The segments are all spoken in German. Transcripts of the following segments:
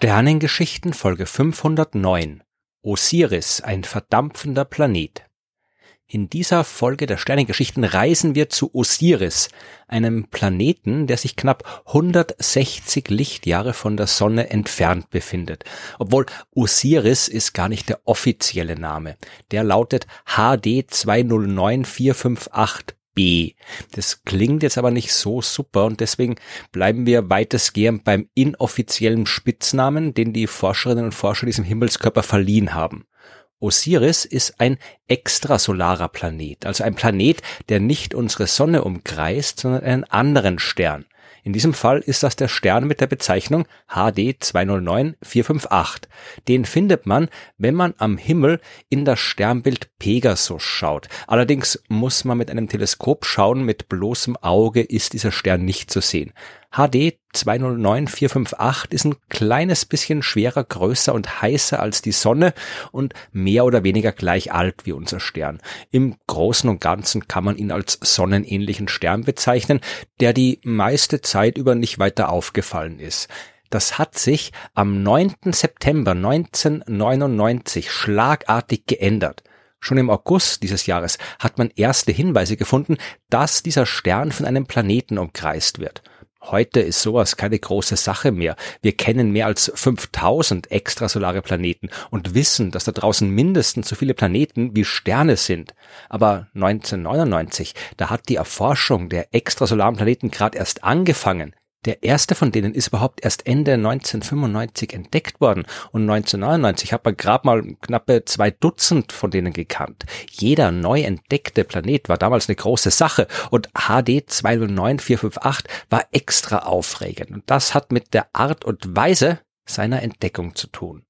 Sternengeschichten Folge 509 Osiris, ein verdampfender Planet. In dieser Folge der Sternengeschichten reisen wir zu Osiris, einem Planeten, der sich knapp 160 Lichtjahre von der Sonne entfernt befindet. Obwohl Osiris ist gar nicht der offizielle Name. Der lautet HD 209458 B. Das klingt jetzt aber nicht so super und deswegen bleiben wir weitestgehend beim inoffiziellen Spitznamen, den die Forscherinnen und Forscher diesem Himmelskörper verliehen haben. Osiris ist ein extrasolarer Planet, also ein Planet, der nicht unsere Sonne umkreist, sondern einen anderen Stern. In diesem Fall ist das der Stern mit der Bezeichnung HD 209458. Den findet man, wenn man am Himmel in das Sternbild Pegasus schaut. Allerdings muss man mit einem Teleskop schauen, mit bloßem Auge ist dieser Stern nicht zu sehen. HD 209458 ist ein kleines bisschen schwerer, größer und heißer als die Sonne und mehr oder weniger gleich alt wie unser Stern. Im Großen und Ganzen kann man ihn als sonnenähnlichen Stern bezeichnen, der die meiste Zeit über nicht weiter aufgefallen ist. Das hat sich am 9. September 1999 schlagartig geändert. Schon im August dieses Jahres hat man erste Hinweise gefunden, dass dieser Stern von einem Planeten umkreist wird. Heute ist sowas keine große Sache mehr. Wir kennen mehr als 5000 extrasolare Planeten und wissen, dass da draußen mindestens so viele Planeten wie Sterne sind. Aber 1999, da hat die Erforschung der extrasolaren Planeten gerade erst angefangen. Der erste von denen ist überhaupt erst Ende 1995 entdeckt worden und 1999 hat man gerade mal knappe zwei Dutzend von denen gekannt. Jeder neu entdeckte Planet war damals eine große Sache und HD 209458 war extra aufregend und das hat mit der Art und Weise seiner Entdeckung zu tun.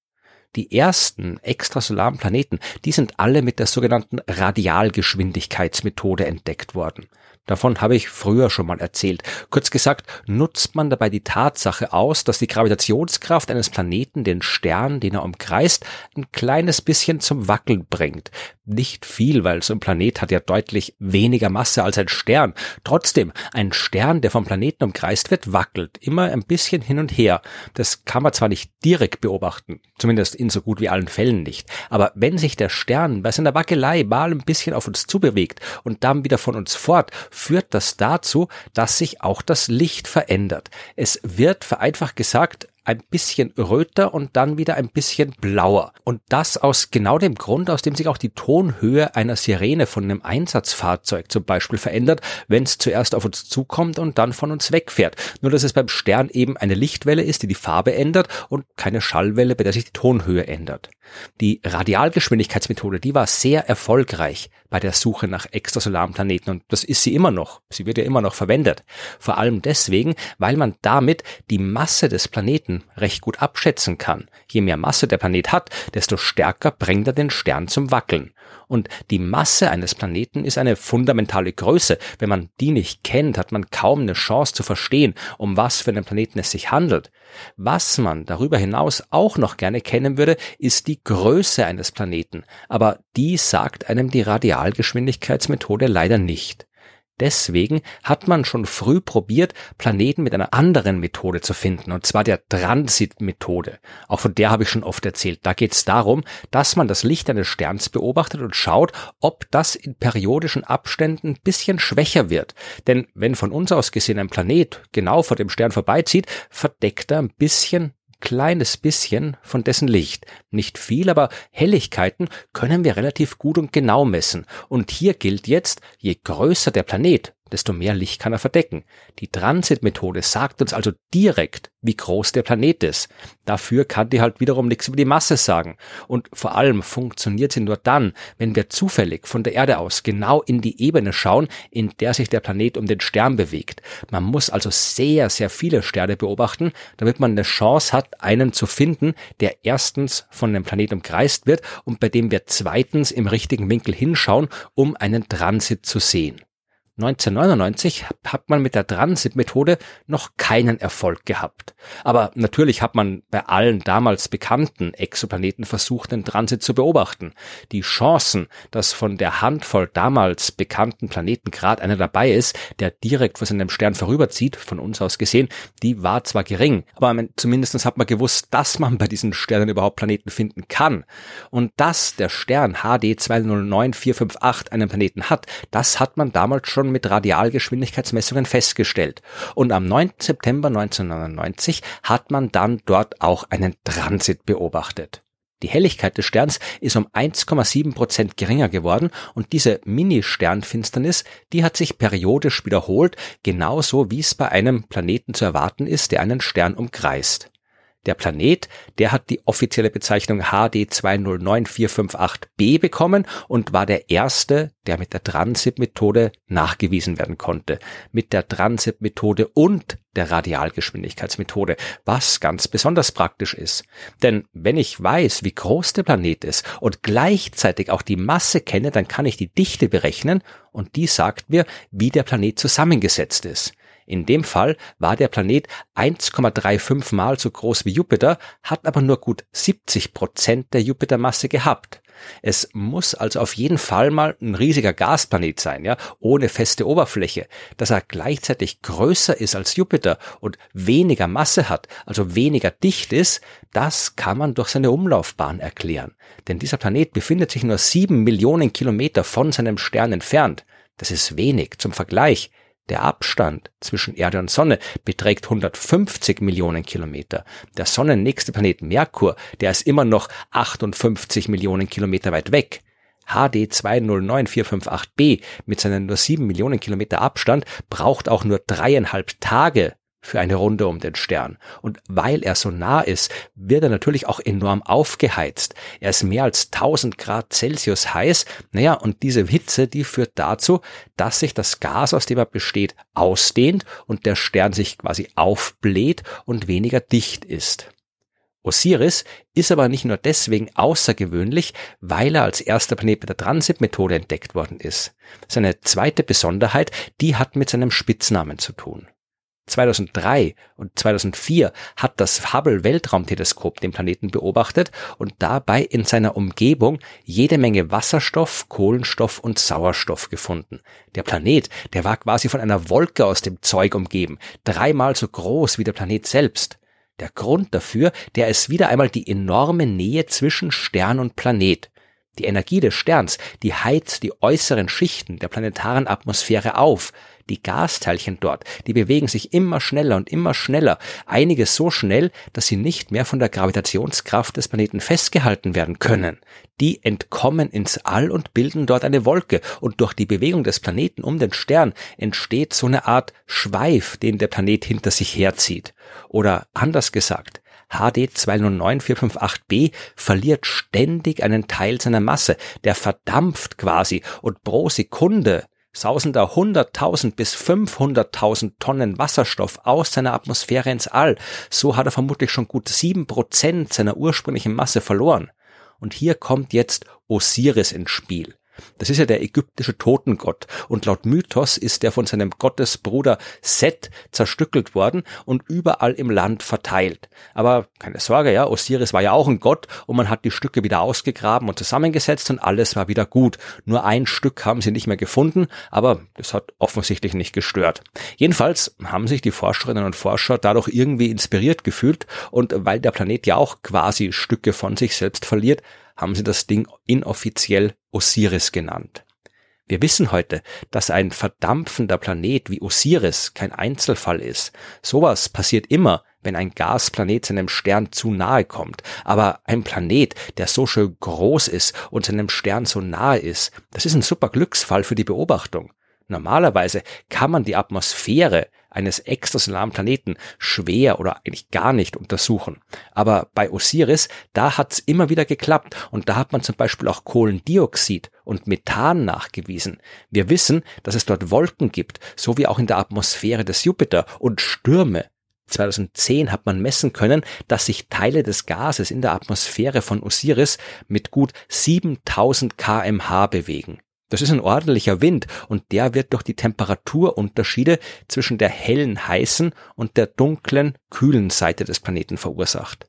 Die ersten extrasolaren Planeten, die sind alle mit der sogenannten Radialgeschwindigkeitsmethode entdeckt worden. Davon habe ich früher schon mal erzählt. Kurz gesagt, nutzt man dabei die Tatsache aus, dass die Gravitationskraft eines Planeten den Stern, den er umkreist, ein kleines bisschen zum Wackeln bringt. Nicht viel, weil so ein Planet hat ja deutlich weniger Masse als ein Stern. Trotzdem, ein Stern, der vom Planeten umkreist wird, wackelt immer ein bisschen hin und her. Das kann man zwar nicht direkt beobachten, zumindest in so gut wie allen Fällen nicht, aber wenn sich der Stern bei seiner Wackelei mal ein bisschen auf uns zubewegt und dann wieder von uns fort, führt das dazu, dass sich auch das Licht verändert. Es wird vereinfacht gesagt ein bisschen röter und dann wieder ein bisschen blauer. Und das aus genau dem Grund, aus dem sich auch die Tonhöhe einer Sirene von einem Einsatzfahrzeug zum Beispiel verändert, wenn es zuerst auf uns zukommt und dann von uns wegfährt. Nur dass es beim Stern eben eine Lichtwelle ist, die die Farbe ändert und keine Schallwelle, bei der sich die Tonhöhe ändert. Die Radialgeschwindigkeitsmethode, die war sehr erfolgreich bei der Suche nach extrasolaren Planeten und das ist sie immer noch. Sie wird ja immer noch verwendet. Vor allem deswegen, weil man damit die Masse des Planeten recht gut abschätzen kann. Je mehr Masse der Planet hat, desto stärker bringt er den Stern zum Wackeln. Und die Masse eines Planeten ist eine fundamentale Größe. Wenn man die nicht kennt, hat man kaum eine Chance zu verstehen, um was für einen Planeten es sich handelt. Was man darüber hinaus auch noch gerne kennen würde, ist die Größe eines Planeten. Aber die sagt einem die Radialgeschwindigkeitsmethode leider nicht. Deswegen hat man schon früh probiert, Planeten mit einer anderen Methode zu finden, und zwar der Transitmethode. Auch von der habe ich schon oft erzählt. Da geht es darum, dass man das Licht eines Sterns beobachtet und schaut, ob das in periodischen Abständen ein bisschen schwächer wird. Denn wenn von uns aus gesehen ein Planet genau vor dem Stern vorbeizieht, verdeckt er ein bisschen kleines bisschen von dessen Licht. Nicht viel, aber Helligkeiten können wir relativ gut und genau messen. Und hier gilt jetzt, je größer der Planet, desto mehr Licht kann er verdecken. Die Transitmethode sagt uns also direkt, wie groß der Planet ist. Dafür kann die halt wiederum nichts über die Masse sagen. Und vor allem funktioniert sie nur dann, wenn wir zufällig von der Erde aus genau in die Ebene schauen, in der sich der Planet um den Stern bewegt. Man muss also sehr, sehr viele Sterne beobachten, damit man eine Chance hat, einen zu finden, der erstens von dem Planet umkreist wird und bei dem wir zweitens im richtigen Winkel hinschauen, um einen Transit zu sehen. 1999 hat man mit der Transit-Methode noch keinen Erfolg gehabt. Aber natürlich hat man bei allen damals bekannten Exoplaneten versucht, den Transit zu beobachten. Die Chancen, dass von der Handvoll damals bekannten Planeten gerade einer dabei ist, der direkt vor seinem Stern vorüberzieht, von uns aus gesehen, die war zwar gering, aber zumindest hat man gewusst, dass man bei diesen Sternen überhaupt Planeten finden kann. Und dass der Stern HD 209458 einen Planeten hat, das hat man damals schon mit Radialgeschwindigkeitsmessungen festgestellt. Und am 9. September 1999 hat man dann dort auch einen Transit beobachtet. Die Helligkeit des Sterns ist um 1,7 Prozent geringer geworden und diese Mini-Sternfinsternis, die hat sich periodisch wiederholt, genauso wie es bei einem Planeten zu erwarten ist, der einen Stern umkreist. Der Planet, der hat die offizielle Bezeichnung HD 209458b bekommen und war der erste, der mit der Transit-Methode nachgewiesen werden konnte. Mit der Transit-Methode und der Radialgeschwindigkeitsmethode, was ganz besonders praktisch ist. Denn wenn ich weiß, wie groß der Planet ist und gleichzeitig auch die Masse kenne, dann kann ich die Dichte berechnen und die sagt mir, wie der Planet zusammengesetzt ist. In dem Fall war der Planet 1,35 mal so groß wie Jupiter, hat aber nur gut 70 Prozent der Jupitermasse gehabt. Es muss also auf jeden Fall mal ein riesiger Gasplanet sein, ja, ohne feste Oberfläche. Dass er gleichzeitig größer ist als Jupiter und weniger Masse hat, also weniger dicht ist, das kann man durch seine Umlaufbahn erklären. Denn dieser Planet befindet sich nur sieben Millionen Kilometer von seinem Stern entfernt. Das ist wenig. Zum Vergleich. Der Abstand zwischen Erde und Sonne beträgt 150 Millionen Kilometer. Der sonnennächste Planet Merkur, der ist immer noch 58 Millionen Kilometer weit weg. HD 209458b mit seinen nur 7 Millionen Kilometer Abstand braucht auch nur dreieinhalb Tage, für eine Runde um den Stern. Und weil er so nah ist, wird er natürlich auch enorm aufgeheizt. Er ist mehr als 1000 Grad Celsius heiß. Naja, und diese Hitze, die führt dazu, dass sich das Gas, aus dem er besteht, ausdehnt und der Stern sich quasi aufbläht und weniger dicht ist. Osiris ist aber nicht nur deswegen außergewöhnlich, weil er als erster Planet mit der Transit-Methode entdeckt worden ist. Seine zweite Besonderheit, die hat mit seinem Spitznamen zu tun. 2003 und 2004 hat das Hubble Weltraumteleskop den Planeten beobachtet und dabei in seiner Umgebung jede Menge Wasserstoff, Kohlenstoff und Sauerstoff gefunden. Der Planet, der war quasi von einer Wolke aus dem Zeug umgeben, dreimal so groß wie der Planet selbst. Der Grund dafür, der ist wieder einmal die enorme Nähe zwischen Stern und Planet. Die Energie des Sterns, die heizt die äußeren Schichten der planetaren Atmosphäre auf. Die Gasteilchen dort, die bewegen sich immer schneller und immer schneller, einige so schnell, dass sie nicht mehr von der Gravitationskraft des Planeten festgehalten werden können. Die entkommen ins All und bilden dort eine Wolke, und durch die Bewegung des Planeten um den Stern entsteht so eine Art Schweif, den der Planet hinter sich herzieht. Oder anders gesagt, HD 209458b verliert ständig einen Teil seiner Masse, der verdampft quasi. Und pro Sekunde sausen da 100.000 bis 500.000 Tonnen Wasserstoff aus seiner Atmosphäre ins All. So hat er vermutlich schon gut sieben Prozent seiner ursprünglichen Masse verloren. Und hier kommt jetzt Osiris ins Spiel. Das ist ja der ägyptische Totengott. Und laut Mythos ist er von seinem Gottesbruder Set zerstückelt worden und überall im Land verteilt. Aber keine Sorge, ja, Osiris war ja auch ein Gott und man hat die Stücke wieder ausgegraben und zusammengesetzt und alles war wieder gut. Nur ein Stück haben sie nicht mehr gefunden, aber das hat offensichtlich nicht gestört. Jedenfalls haben sich die Forscherinnen und Forscher dadurch irgendwie inspiriert gefühlt und weil der Planet ja auch quasi Stücke von sich selbst verliert, haben sie das Ding inoffiziell Osiris genannt. Wir wissen heute, dass ein verdampfender Planet wie Osiris kein Einzelfall ist. Sowas passiert immer, wenn ein Gasplanet seinem Stern zu nahe kommt. Aber ein Planet, der so schön groß ist und seinem Stern so nahe ist, das ist ein super Glücksfall für die Beobachtung. Normalerweise kann man die Atmosphäre eines extrasolaren Planeten schwer oder eigentlich gar nicht untersuchen. Aber bei Osiris, da hat's immer wieder geklappt und da hat man zum Beispiel auch Kohlendioxid und Methan nachgewiesen. Wir wissen, dass es dort Wolken gibt, so wie auch in der Atmosphäre des Jupiter und Stürme. 2010 hat man messen können, dass sich Teile des Gases in der Atmosphäre von Osiris mit gut 7000 kmh bewegen. Das ist ein ordentlicher Wind und der wird durch die Temperaturunterschiede zwischen der hellen, heißen und der dunklen, kühlen Seite des Planeten verursacht.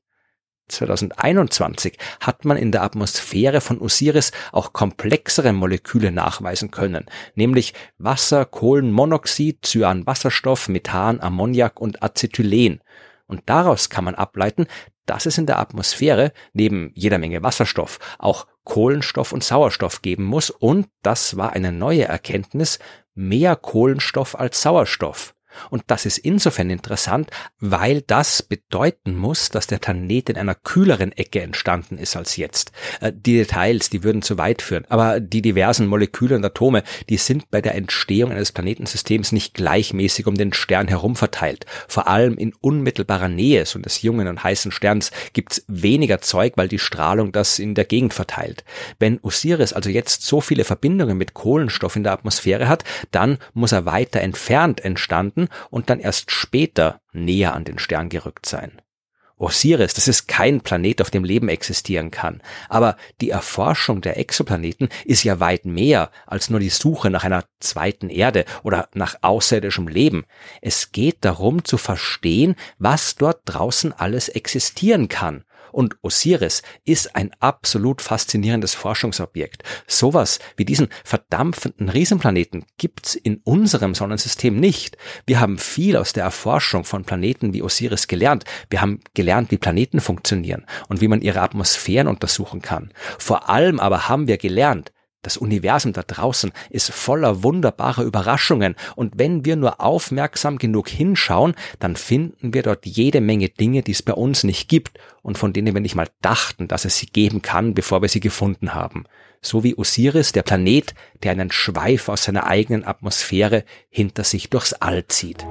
2021 hat man in der Atmosphäre von Osiris auch komplexere Moleküle nachweisen können, nämlich Wasser, Kohlenmonoxid, Cyanwasserstoff, Methan, Ammoniak und Acetylen. Und daraus kann man ableiten, dass es in der Atmosphäre neben jeder Menge Wasserstoff auch Kohlenstoff und Sauerstoff geben muss und das war eine neue Erkenntnis, mehr Kohlenstoff als Sauerstoff. Und das ist insofern interessant, weil das bedeuten muss, dass der Planet in einer kühleren Ecke entstanden ist als jetzt. Äh, die Details, die würden zu weit führen. Aber die diversen Moleküle und Atome, die sind bei der Entstehung eines Planetensystems nicht gleichmäßig um den Stern herum verteilt. Vor allem in unmittelbarer Nähe so des jungen und heißen Sterns gibt's weniger Zeug, weil die Strahlung das in der Gegend verteilt. Wenn Osiris also jetzt so viele Verbindungen mit Kohlenstoff in der Atmosphäre hat, dann muss er weiter entfernt entstanden und dann erst später näher an den Stern gerückt sein. Osiris, das ist kein Planet, auf dem Leben existieren kann. Aber die Erforschung der Exoplaneten ist ja weit mehr als nur die Suche nach einer zweiten Erde oder nach außerirdischem Leben. Es geht darum zu verstehen, was dort draußen alles existieren kann. Und Osiris ist ein absolut faszinierendes Forschungsobjekt. Sowas wie diesen verdampfenden Riesenplaneten gibt's in unserem Sonnensystem nicht. Wir haben viel aus der Erforschung von Planeten wie Osiris gelernt. Wir haben gelernt, wie Planeten funktionieren und wie man ihre Atmosphären untersuchen kann. Vor allem aber haben wir gelernt, das Universum da draußen ist voller wunderbarer Überraschungen und wenn wir nur aufmerksam genug hinschauen, dann finden wir dort jede Menge Dinge, die es bei uns nicht gibt und von denen wir nicht mal dachten, dass es sie geben kann, bevor wir sie gefunden haben. So wie Osiris, der Planet, der einen Schweif aus seiner eigenen Atmosphäre hinter sich durchs All zieht.